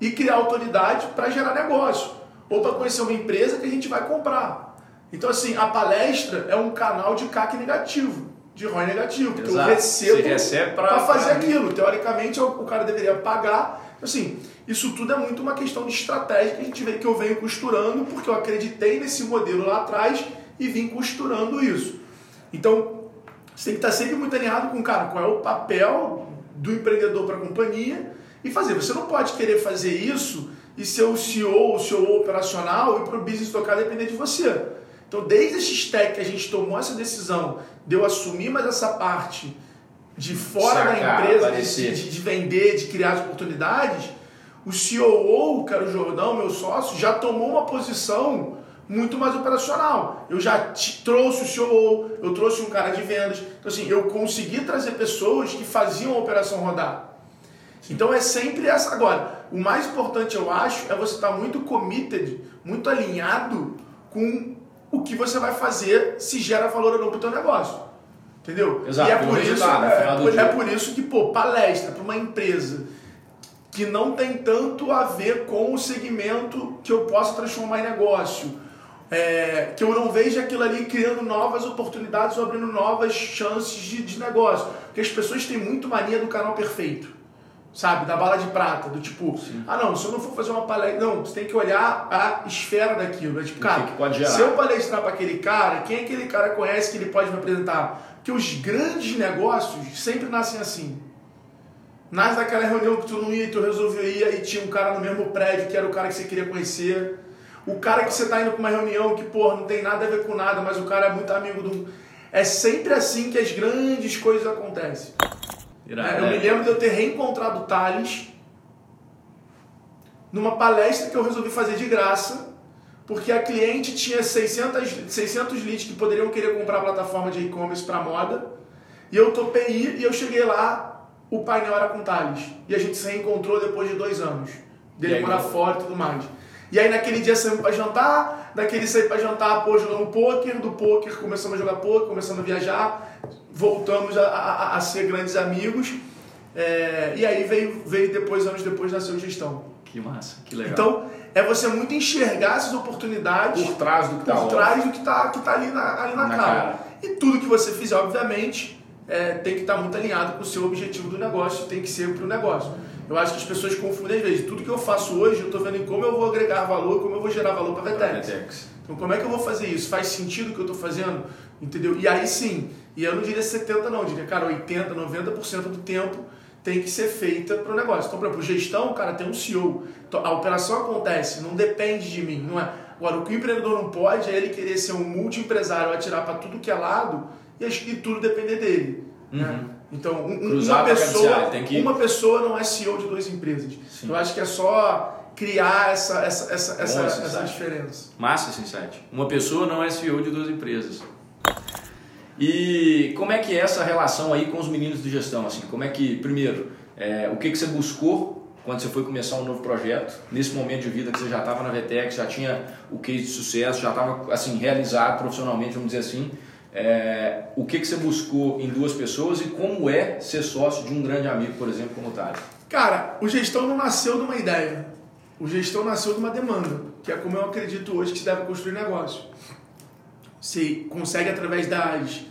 S1: e criar autoridade para gerar negócio ou para conhecer uma empresa que a gente vai comprar. Então, assim, a palestra é um canal de CAC negativo de ROI negativo, porque Exato. eu recebo para fazer aquilo. Teoricamente, o cara deveria pagar. Assim, isso tudo é muito uma questão de estratégia que a gente vê que eu venho costurando, porque eu acreditei nesse modelo lá atrás e vim costurando isso. Então, você tem que estar sempre muito alinhado com, cara, qual é o papel do empreendedor para a companhia e fazer. Você não pode querer fazer isso e ser o CEO, o CEO operacional e para o business tocar depender de você. Então, desde esse stack que a gente tomou essa decisão de eu assumir mais essa parte de fora Sacar, da empresa, de, de, de, vender, de criar as oportunidades, o CEO, que era o Jordão, meu sócio, já tomou uma posição muito mais operacional. Eu já trouxe o CEO, eu trouxe um cara de vendas. Então, assim, eu consegui trazer pessoas que faziam a operação rodar. Então, é sempre essa. Agora, o mais importante, eu acho, é você estar muito committed, muito alinhado com o que você vai fazer se gera valor ou não para o teu negócio. Entendeu?
S2: Exato,
S1: e é por, isso, é, é por isso que, pô, palestra para uma empresa que não tem tanto a ver com o segmento que eu posso transformar em negócio. É, que eu não vejo aquilo ali criando novas oportunidades ou abrindo novas chances de, de negócio. Porque as pessoas têm muito mania do canal perfeito sabe, da bala de prata, do tipo, Sim. ah não, se eu não for fazer uma palestra, não, você tem que olhar a esfera daquilo, é tipo, cara, se eu palestrar para aquele cara, quem aquele cara conhece que ele pode me apresentar? Porque os grandes negócios sempre nascem assim. Nasce daquela reunião que tu não ia e tu resolveu ir e tinha um cara no mesmo prédio que era o cara que você queria conhecer. O cara que você tá indo para uma reunião que, porra, não tem nada a ver com nada, mas o cara é muito amigo do. É sempre assim que as grandes coisas acontecem. Irado, eu me lembro de eu ter reencontrado o Thales numa palestra que eu resolvi fazer de graça, porque a cliente tinha 600, 600 leads que poderiam querer comprar a plataforma de e-commerce para moda, e eu topei ir, e eu cheguei lá, o painel era com Thales, e a gente se reencontrou depois de dois anos, dele morar fora e tudo mais. E aí naquele dia saímos para jantar, daquele sair para jantar, pô, jogando poker, do poker começamos a jogar poker, começamos a viajar, voltamos a, a, a ser grandes amigos, é, e aí veio, veio depois, anos depois, nasceu gestão.
S2: Que massa, que legal.
S1: Então, é você muito enxergar essas oportunidades
S2: por trás do que está
S1: que está que tá ali na, ali na, na cara. cara. E tudo que você fizer, obviamente, é, tem que estar tá muito alinhado com o seu objetivo do negócio, tem que ser para o negócio. Eu acho que as pessoas confundem às vezes. Tudo que eu faço hoje, eu estou vendo em como eu vou agregar valor, como eu vou gerar valor para a Vetex. Então, como é que eu vou fazer isso? Faz sentido o que eu estou fazendo? Entendeu? E aí sim, e eu não diria 70 não, eu diria, cara, 80, 90% do tempo tem que ser feita para o negócio. Então, por exemplo, gestão, cara, tem um CEO. Então, a operação acontece, não depende de mim. Não é. Agora, o que o empreendedor não pode é ele querer ser um multi-empresário, atirar para tudo que é lado e, e tudo depender dele. Né? Uhum. Né? Então, um, uma, pessoa, que... uma pessoa não é CEO de duas empresas. Sim. Eu acho que é só criar essa, essa, essa, essa, essa diferença.
S2: Massa esse insight. Uma pessoa não é CEO de duas empresas. E como é que é essa relação aí com os meninos de gestão? Assim, como é que, primeiro, é, o que, que você buscou quando você foi começar um novo projeto, nesse momento de vida que você já estava na VTEX, já tinha o case de sucesso, já estava assim, realizado profissionalmente, vamos dizer assim, é, o que, que você buscou em duas pessoas e como é ser sócio de um grande amigo, por exemplo, como o Thales?
S1: Cara, o gestão não nasceu de uma ideia. O gestão nasceu de uma demanda, que é como eu acredito hoje que se deve construir negócio se consegue, através das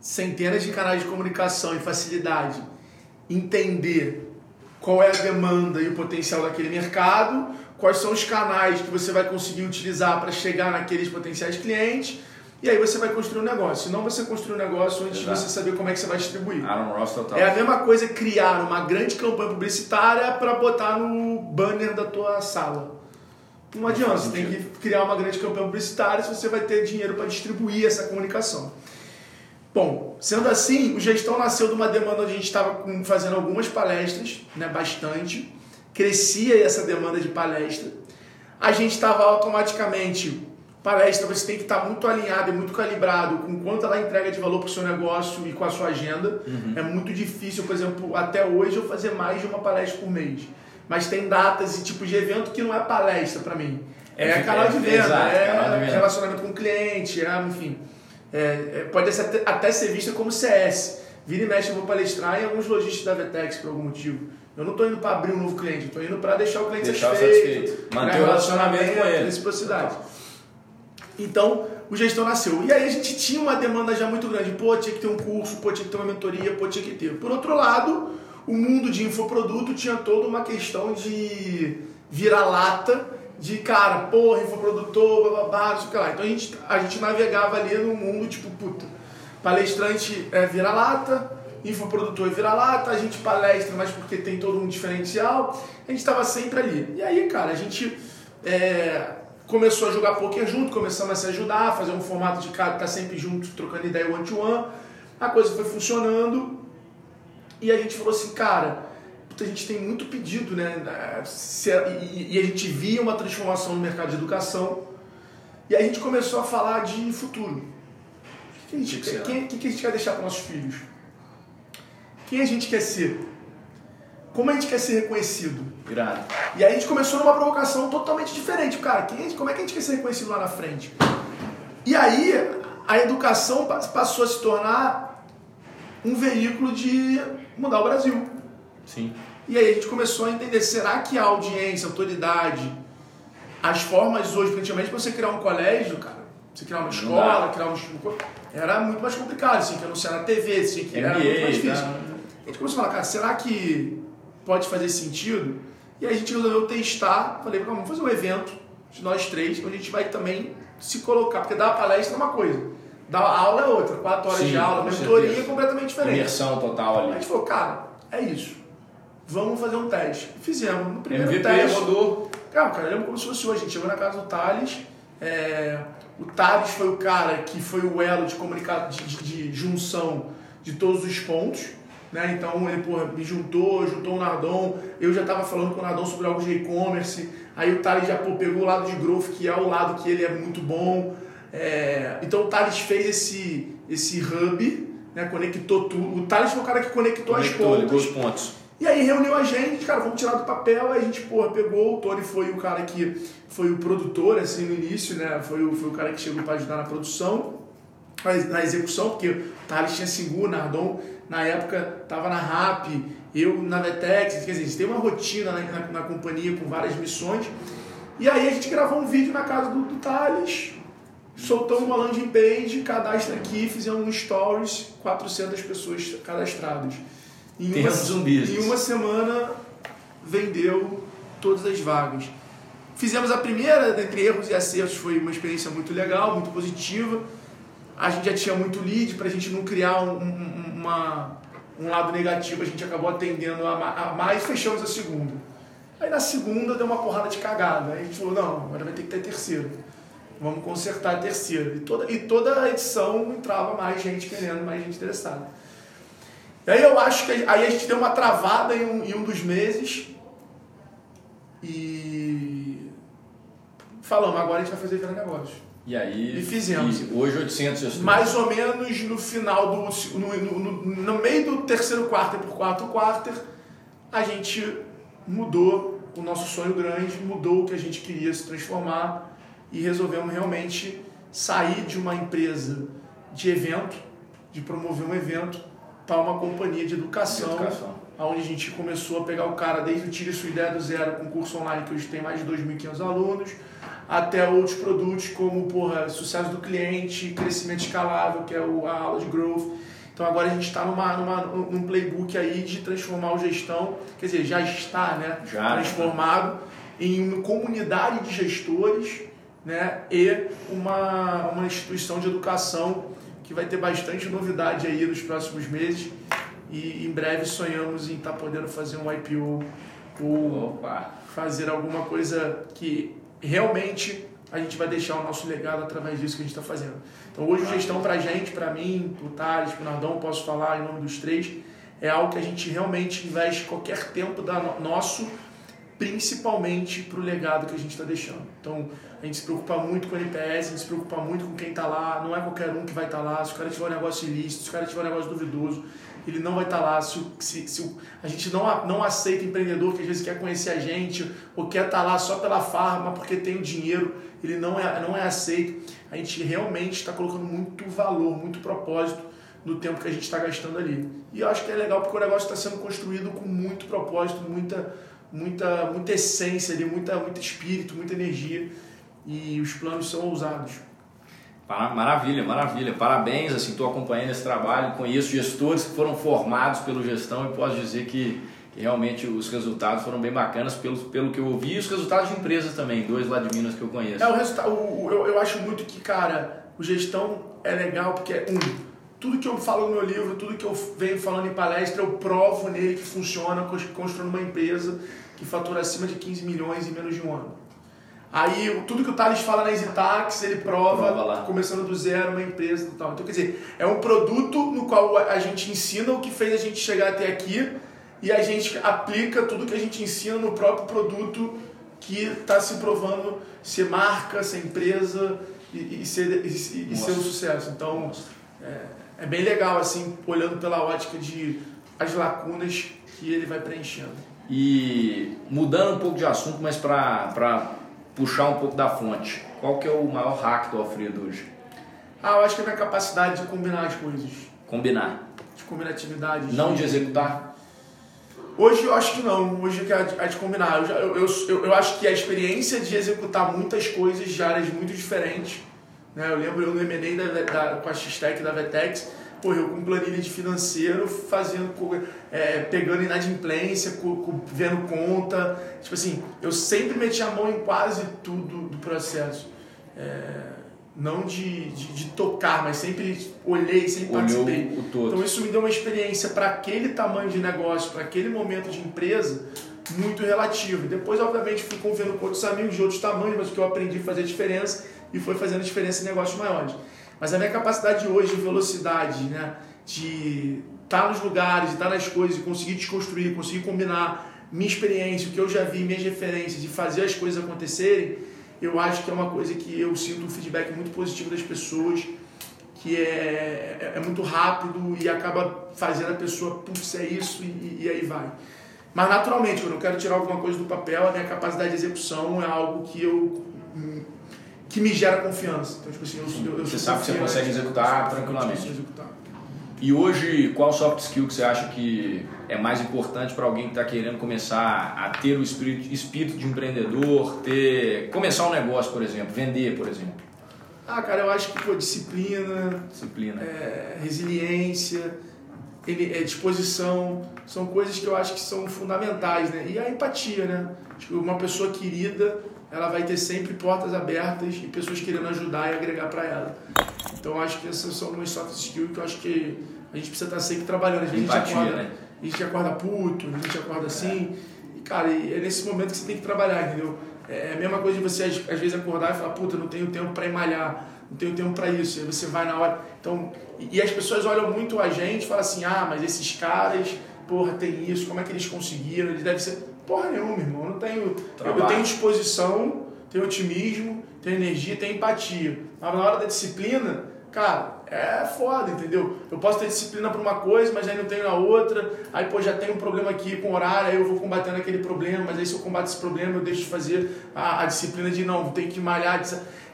S1: centenas de canais de comunicação e facilidade, entender qual é a demanda e o potencial daquele mercado, quais são os canais que você vai conseguir utilizar para chegar naqueles potenciais clientes, e aí você vai construir um negócio. Senão você construir um negócio antes Exato. de você saber como é que você vai distribuir.
S2: Aaron Ross total.
S1: É a mesma coisa criar uma grande campanha publicitária para botar no banner da tua sala. Não adianta, você tem que criar uma grande campanha publicitária se você vai ter dinheiro para distribuir essa comunicação. Bom, sendo assim, o Gestão nasceu de uma demanda onde a gente estava fazendo algumas palestras, né, bastante, crescia essa demanda de palestra. A gente estava automaticamente, palestra você tem que estar muito alinhado e muito calibrado com quanto ela entrega de valor para o seu negócio e com a sua agenda. Uhum. É muito difícil, por exemplo, até hoje eu fazer mais de uma palestra por mês mas tem datas e tipos de evento que não é palestra para mim. É, é canal de venda, exato, é relacionamento com o cliente, é, enfim. É, é pode ser, até ser visto como CS. Vira e mexe, eu vou palestrar em alguns lojistas da Vetex por algum motivo. Eu não estou indo para abrir um novo cliente, estou indo para deixar o cliente deixar satisfeito, satisfeito.
S2: manter né, o relacionamento com ele.
S1: Reciprocidade. Então, o gestão nasceu. E aí a gente tinha uma demanda já muito grande. Pô, tinha que ter um curso, pô, tinha que ter uma mentoria, pô, tinha que ter. Por outro lado, o mundo de infoproduto tinha toda uma questão de vira-lata, de cara, porra, infoprodutor, bababá, não sei o que lá. Então a gente, a gente navegava ali no mundo, tipo, puta, palestrante é vira-lata, infoprodutor é vira-lata, a gente palestra, mas porque tem todo um diferencial, a gente estava sempre ali. E aí, cara, a gente é, começou a jogar poker junto, começamos a se ajudar, a fazer um formato de cara tá sempre junto, trocando ideia one-to-one, -one. a coisa foi funcionando, e a gente falou assim, cara, a gente tem muito pedido, né? E a gente via uma transformação no mercado de educação. E aí a gente começou a falar de futuro. O que a gente, quer, quem, que a gente quer deixar para nossos filhos? Quem a gente quer ser? Como a gente quer ser reconhecido?
S2: Irado.
S1: E aí a gente começou numa provocação totalmente diferente. Cara, quem, como é que a gente quer ser reconhecido lá na frente? E aí a educação passou a se tornar um veículo de mudar o Brasil.
S2: Sim.
S1: E aí a gente começou a entender, será que a audiência, a autoridade, as formas hoje, principalmente para você criar um colégio, cara, você criar uma escola, criar um era muito mais complicado, assim, que anunciar na TV, assim, que era muito mais difícil. Tá? A gente começou a falar, cara, será que pode fazer sentido? E aí a gente resolveu testar, falei, vamos fazer um evento de nós três, onde a gente vai também se colocar, porque dar a palestra é uma coisa, da aula é outra, quatro horas Sim, de aula, mentoria é completamente diferente.
S2: Imersão total ali.
S1: A gente falou, cara, é isso. Vamos fazer um teste. Fizemos. No primeiro
S2: MVP
S1: teste.
S2: rodou.
S1: Cara, cara, eu lembro como se fosse hoje. A gente chegou na casa do Thales. É, o Thales foi o cara que foi o elo de, comunica... de, de, de junção de todos os pontos. Né? Então ele porra, me juntou, juntou o Nardon. Eu já estava falando com o Nardon sobre algo de e-commerce. Aí o Thales já pô, pegou o lado de growth, que é o lado que ele é muito bom. É, então o Thales fez esse, esse hub, né, conectou tudo. O Thales foi o cara que conectou, conectou as pontas.
S2: os pontos.
S1: E aí reuniu a gente, cara, vamos tirar do papel, aí a gente, porra, pegou, o Tony foi o cara que foi o produtor, assim, no início, né, foi o, foi o cara que chegou para ajudar na produção, na execução, porque o Thales tinha seguro, Nardon, na época, tava na RAP, eu na Vetex, quer dizer, a gente tem uma rotina na, na, na, companhia com várias missões, e aí a gente gravou um vídeo na casa do, do Thales, soltamos uma landing page, cadastra aqui, fizemos um stories, 400 pessoas cadastradas. Em
S2: uma, um.
S1: Em uma semana vendeu todas as vagas. Fizemos a primeira, entre erros e acertos, foi uma experiência muito legal, muito positiva. A gente já tinha muito lead, para a gente não criar um, um, uma, um lado negativo, a gente acabou atendendo a, a mais e fechamos a segunda. Aí na segunda deu uma porrada de cagada. Aí a gente falou, não, agora vai ter que ter terceiro. Vamos consertar a terceira. E toda, e toda edição entrava mais gente querendo, mais gente interessada. E aí eu acho que aí a gente deu uma travada em um, em um dos meses e falamos, agora a gente vai fazer virar negócio.
S2: E aí
S1: e fizemos.
S2: E hoje 800 gestores.
S1: Mais ou menos no final do no, no, no meio do terceiro quarto por quarto quarter, a gente mudou o nosso sonho grande, mudou o que a gente queria se transformar e resolvemos realmente sair de uma empresa de evento, de promover um evento para uma companhia de educação, de educação, onde a gente começou a pegar o cara desde o Tire Sua Ideia do Zero, com curso online que hoje tem mais de 2.500 alunos, até outros produtos como porra, sucesso do cliente, crescimento escalável, que é a aula de growth. Então agora a gente está numa, numa, num playbook aí de transformar o gestão, quer dizer, já está né, já, transformado em uma comunidade de gestores né, e uma, uma instituição de educação que vai ter bastante novidade aí nos próximos meses e em breve sonhamos em estar tá podendo fazer um IPO ou Opa. fazer alguma coisa que realmente a gente vai deixar o nosso legado através disso que a gente está fazendo. Então hoje gestão para a gente, para mim, para o Thales, para o Nardão, posso falar em nome dos três, é algo que a gente realmente investe qualquer tempo da nosso principalmente para o legado que a gente está deixando. Então, a gente se preocupa muito com o NPS, a gente se preocupa muito com quem está lá, não é qualquer um que vai estar tá lá. Se o cara tiver um negócio ilícito, se o cara tiver um negócio duvidoso, ele não vai estar tá lá. Se, se, se, a gente não, não aceita empreendedor que às vezes quer conhecer a gente ou quer estar tá lá só pela farma porque tem o dinheiro, ele não é, não é aceito. A gente realmente está colocando muito valor, muito propósito no tempo que a gente está gastando ali. E eu acho que é legal porque o negócio está sendo construído com muito propósito, muita muita, muita essência ali, muita, muito espírito, muita energia e os planos são ousados.
S2: Maravilha, maravilha. Parabéns, assim, estou acompanhando esse trabalho, conheço gestores que foram formados pelo gestão e posso dizer que, que realmente os resultados foram bem bacanas pelo, pelo que eu ouvi e os resultados de empresas também, dois lá de Minas que eu conheço.
S1: É, o resultado, eu, eu acho muito que, cara, o gestão é legal porque, um, tudo que eu falo no meu livro, tudo que eu venho falando em palestra, eu provo nele que funciona, construindo uma empresa que fatura acima de 15 milhões em menos de um ano. Aí, tudo que o Thales fala na EasyTax, ele prova, prova começando do zero, uma empresa e tal. Então, quer dizer, é um produto no qual a gente ensina o que fez a gente chegar até aqui e a gente aplica tudo que a gente ensina no próprio produto que está se provando ser marca, ser empresa e, e ser, e, e ser um sucesso. Então, é, é bem legal, assim, olhando pela ótica de as lacunas que ele vai preenchendo.
S2: E mudando um pouco de assunto, mas para puxar um pouco da fonte, qual que é o maior hack do Alfredo hoje?
S1: Ah, eu acho que é a minha capacidade de combinar as coisas.
S2: Combinar?
S1: De combinatividade.
S2: Não de, de executar?
S1: Hoje eu acho que não, hoje é a de, a de combinar. Eu, eu, eu, eu, acho que a experiência de executar muitas coisas de áreas muito diferentes. Né? Eu lembro eu no M&A da, da, com a X-Tech da Vetex, Pô, eu com planilha de financeiro, fazendo, é, pegando inadimplência, vendo conta. Tipo assim, eu sempre meti a mão em quase tudo do processo. É, não de, de, de, tocar, mas sempre olhei, sempre Olhou participei. Então isso me deu uma experiência para aquele tamanho de negócio, para aquele momento de empresa, muito relativo. Depois, obviamente, fui convivendo com outros amigos de outros tamanhos, mas o que eu aprendi a fazer diferença e foi fazendo diferença em negócios maiores. Mas a minha capacidade hoje de velocidade, né? de estar tá nos lugares, de estar tá nas coisas, conseguir desconstruir, conseguir combinar, minha experiência, o que eu já vi, minhas referências de fazer as coisas acontecerem, eu acho que é uma coisa que eu sinto um feedback muito positivo das pessoas, que é, é, é muito rápido e acaba fazendo a pessoa, putz, é isso e, e aí vai. Mas naturalmente, quando eu quero tirar alguma coisa do papel, a minha capacidade de execução é algo que eu que me gera confiança. Então, tipo assim, eu, eu,
S2: você sabe que você consegue executar tranquilamente. Executar. E hoje, qual soft skill que você acha que é mais importante para alguém que está querendo começar a ter o espírito, espírito de empreendedor, ter começar um negócio, por exemplo, vender, por exemplo?
S1: Ah, cara, eu acho que pô, disciplina,
S2: disciplina.
S1: É, resiliência, ele, é, disposição, são coisas que eu acho que são fundamentais, né? E a empatia, né? Acho que uma pessoa querida, ela vai ter sempre portas abertas e pessoas querendo ajudar e agregar para ela. Então acho que essas são umas soft skills que eu acho que a gente precisa estar sempre trabalhando. Empatia, a gente acorda, né? a gente acorda puto, a gente acorda assim. E, cara, é nesse momento que você tem que trabalhar, entendeu? É a mesma coisa de você, às, às vezes, acordar e falar, puta, não tenho tempo para malhar, não tenho tempo para isso. Aí você vai na hora. Então, e, e as pessoas olham muito a gente e falam assim, ah, mas esses caras, porra, tem isso, como é que eles conseguiram? Eles devem ser. Porra nenhuma, irmão. Eu não tenho. Eu tenho disposição, tenho otimismo, tenho energia, tenho empatia. Mas na hora da disciplina, cara, é foda, entendeu? Eu posso ter disciplina para uma coisa, mas aí não tenho a outra. Aí, pô, já tem um problema aqui com horário, aí eu vou combatendo aquele problema, mas aí se eu combato esse problema, eu deixo de fazer a, a disciplina de não, tem que malhar.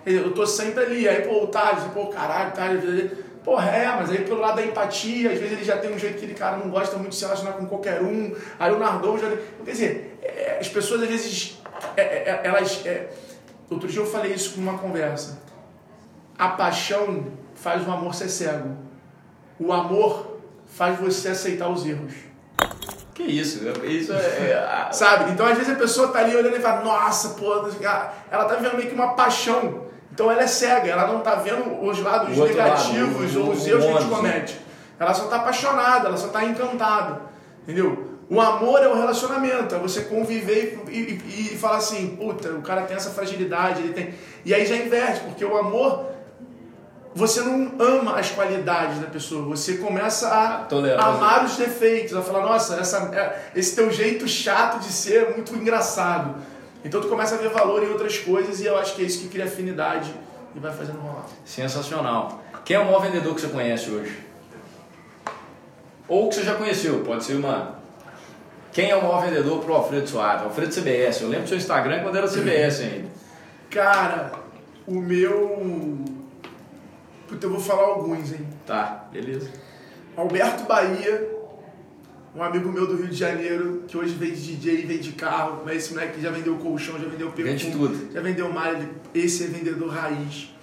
S1: Eu tô sempre ali, aí, pô, o Thales, pô, caralho, Thales, Porra, é, mas aí pelo lado da empatia, às vezes ele já tem um jeito que ele, cara, não gosta muito de se relacionar com qualquer um. Aí o Nardon já. Quer dizer, é, as pessoas às vezes. É, é, elas. É, outro dia eu falei isso numa conversa. A paixão faz o amor ser cego. O amor faz você aceitar os erros.
S2: Que isso? Isso é,
S1: é. Sabe? Então às vezes a pessoa tá ali olhando e fala, nossa, pô, ela tá vendo meio que uma paixão. Então ela é cega, ela não tá vendo os lados negativos lado, ou os erros que a gente comete. Ela só tá apaixonada, ela só tá encantada. Entendeu? O amor é o relacionamento, é você conviver e, e, e falar assim, puta, o cara tem essa fragilidade, ele tem. E aí já inverte, porque o amor você não ama as qualidades da pessoa, você começa a amar os defeitos, a falar, nossa, essa, é, esse teu jeito chato de ser é muito engraçado. Então tu começa a ver valor em outras coisas e eu acho que é isso que cria afinidade e vai fazendo rolar.
S2: Sensacional. Quem é o maior vendedor que você conhece hoje? Ou que você já conheceu, pode ser uma. Quem é o maior vendedor pro Alfredo Soares? Alfredo CBS. Eu lembro do seu Instagram quando era CBS ainda.
S1: Cara, o meu Puta, eu vou falar alguns, hein?
S2: Tá, beleza.
S1: Alberto Bahia, um amigo meu do Rio de Janeiro, que hoje vende DJ, vende carro, mas esse moleque já vendeu colchão, já vendeu
S2: perfume, vende tudo.
S1: já vendeu malha, esse é vendedor raiz.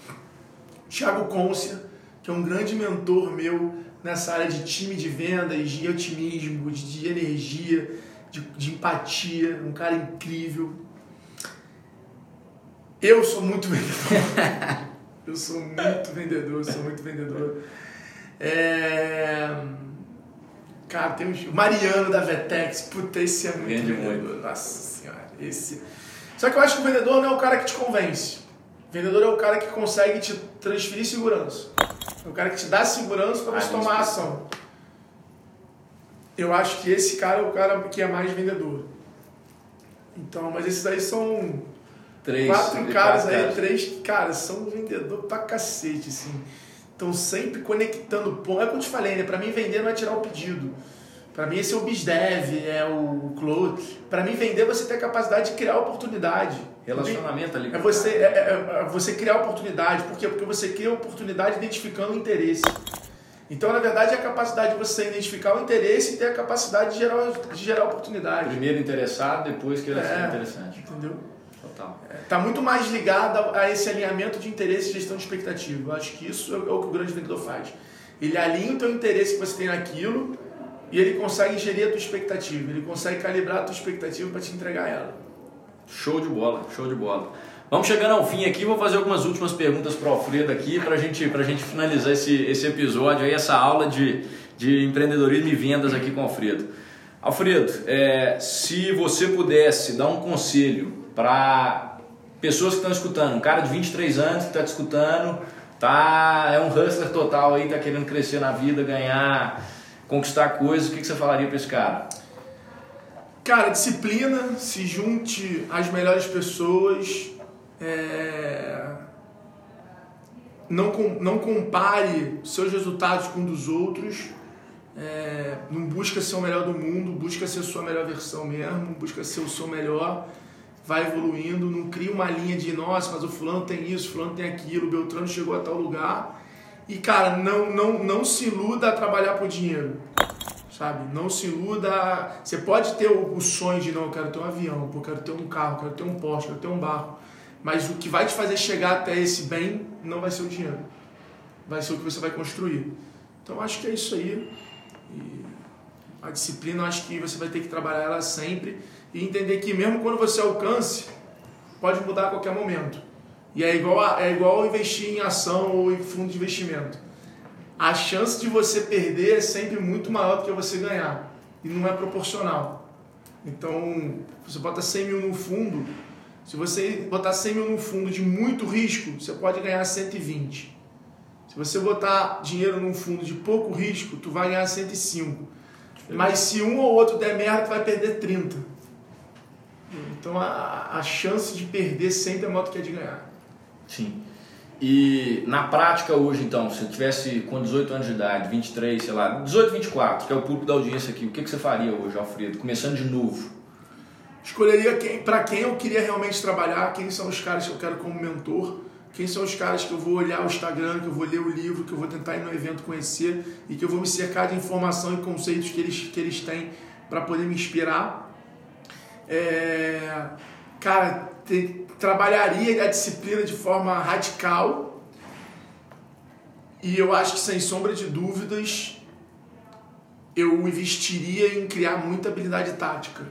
S1: Thiago Côncia, que é um grande mentor meu nessa área de time de vendas, de otimismo, de energia, de, de empatia, um cara incrível. Eu sou muito vendedor. Eu sou muito vendedor, sou muito vendedor. É... Cara, tem um Mariano da Vetex, puta, esse é muito
S2: Vende vendedor.
S1: Muito. Nossa senhora, esse. Só que eu acho que o vendedor não é o cara que te convence. O vendedor é o cara que consegue te transferir segurança. É o cara que te dá segurança para você tomar ação. Eu acho que esse cara é o cara que é mais vendedor. Então, mas esses aí são Três. Quatro caras aí, três caras, são vendedor pra cacete, assim. Estão sempre conectando pontos. É como eu te falei, né? Pra mim, vender não é tirar o pedido. Para mim, esse é o BizDev, é o Cloud. Para mim, vender é você ter a capacidade de criar oportunidade.
S2: Relacionamento ali.
S1: É você, é, é, é você criar oportunidade. Por quê? Porque você cria oportunidade identificando o interesse. Então, na verdade, é a capacidade de você identificar o interesse e ter a capacidade de gerar, de gerar oportunidade.
S2: Primeiro interessado, depois que ele é, interessante.
S1: Entendeu? Está muito mais ligado a esse alinhamento de interesse e gestão de expectativa. Eu acho que isso é, é o que o grande vendedor faz. Ele alinha o teu interesse que você tem naquilo e ele consegue gerir a tua expectativa. Ele consegue calibrar a tua expectativa para te entregar ela.
S2: Show de bola, show de bola. Vamos chegando ao fim aqui, vou fazer algumas últimas perguntas para o Alfredo aqui, para gente, a gente finalizar esse, esse episódio, aí, essa aula de, de empreendedorismo e vendas aqui com o Alfredo. Alfredo, é, se você pudesse dar um conselho para pessoas que estão escutando. Um cara de 23 anos que está te escutando, tá, é um hustler total aí, está querendo crescer na vida, ganhar, conquistar coisas. O que, que você falaria para esse cara?
S1: Cara, disciplina, se junte às melhores pessoas. É... Não, com, não compare seus resultados com dos outros. É... Não busca ser o melhor do mundo, busca ser a sua melhor versão mesmo, busca ser o seu melhor. Vai evoluindo, não cria uma linha de nossa, mas o fulano tem isso, o fulano tem aquilo, o Beltrano chegou a tal lugar. E cara, não, não, não se iluda a trabalhar por dinheiro sabe? Não se iluda. Você pode ter o, sonho de não, eu quero ter um avião, eu quero ter um carro, eu quero ter um Porsche, eu quero ter um barco. Mas o que vai te fazer chegar até esse bem não vai ser o dinheiro. Vai ser o que você vai construir. Então acho que é isso aí. E a disciplina, acho que você vai ter que trabalhar ela sempre e entender que mesmo quando você alcance, pode mudar a qualquer momento. E é igual, a, é igual investir em ação ou em fundo de investimento a chance de você perder é sempre muito maior do que você ganhar. E não é proporcional. Então, você bota 100 mil no fundo, se você botar 100 mil no fundo de muito risco, você pode ganhar 120. Se você botar dinheiro num fundo de pouco risco, tu vai ganhar 105. Mas se um ou outro der merda, tu vai perder 30. Então a, a chance de perder sempre é maior do que a de ganhar.
S2: Sim. E na prática hoje, então, se eu tivesse com 18 anos de idade, 23, sei lá, 18, 24, que é o público da audiência aqui, o que, que você faria hoje, Alfredo, começando de novo?
S1: Escolheria quem, para quem eu queria realmente trabalhar, quem são os caras que eu quero como mentor, quem são os caras que eu vou olhar o Instagram, que eu vou ler o livro, que eu vou tentar ir no evento conhecer e que eu vou me cercar de informação e conceitos que eles, que eles têm para poder me inspirar. É, cara, te, trabalharia a disciplina de forma radical e eu acho que sem sombra de dúvidas eu investiria em criar muita habilidade tática.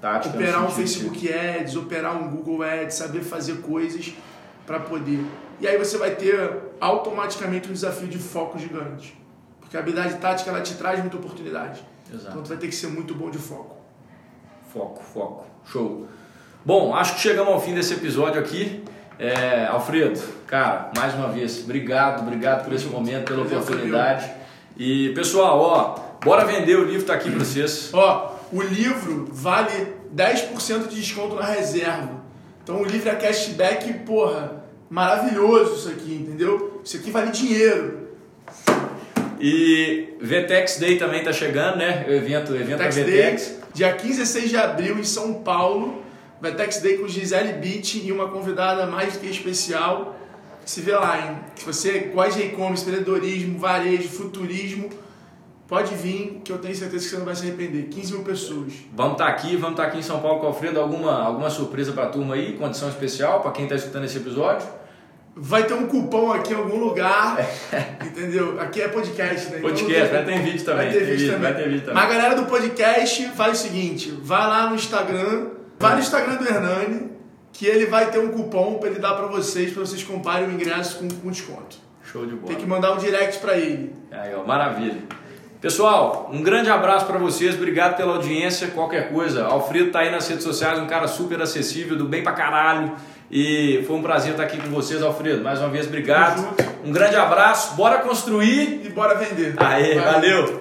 S1: tática operar um Facebook Ads, operar um Google Ads, saber fazer coisas para poder. E aí você vai ter automaticamente um desafio de foco gigante. Porque a habilidade tática ela te traz muita oportunidade. Exato. Então tu vai ter que ser muito bom de foco.
S2: Foco, foco. Show. Bom, acho que chegamos ao fim desse episódio aqui. É, Alfredo, cara, mais uma vez, obrigado, obrigado por esse momento, pela oportunidade. E pessoal, ó, bora vender o livro, tá aqui para vocês.
S1: Ó, o livro vale 10% de desconto na reserva. Então o livro é cashback, porra, maravilhoso isso aqui, entendeu? Isso aqui vale dinheiro.
S2: E VTEX Day também tá chegando, né? O evento, o evento VTEX da VTEX. Day,
S1: dia 15 e 6 de abril em São Paulo. Vetex Day com Gisele Beach e uma convidada mais que especial. Se vê lá, hein? Se você gosta de e-commerce, empreendedorismo, varejo, futurismo, pode vir que eu tenho certeza que você não vai se arrepender. 15 mil pessoas.
S2: Vamos estar tá aqui, vamos estar tá aqui em São Paulo com o Alfredo. Alguma, alguma surpresa para a turma aí? Condição especial para quem está escutando esse episódio?
S1: Vai ter um cupom aqui em algum lugar, entendeu? Aqui é podcast, né?
S2: Então podcast, então, vai ter vídeo também.
S1: Vai ter vídeo, também. Vai ter vídeo também. Mas a galera do podcast faz o seguinte, vai lá no Instagram, Vai no Instagram do Hernani, que ele vai ter um cupom para ele dar para vocês, para vocês comprarem o ingresso com, com desconto.
S2: Show de bola.
S1: Tem que mandar um direct para ele.
S2: Aí, ó, maravilha. Pessoal, um grande abraço para vocês, obrigado pela audiência. Qualquer coisa, Alfredo tá aí nas redes sociais, um cara super acessível, do bem pra caralho. E foi um prazer estar aqui com vocês, Alfredo. Mais uma vez, obrigado. Um grande abraço, bora construir
S1: e bora vender.
S2: Aê, valeu. valeu.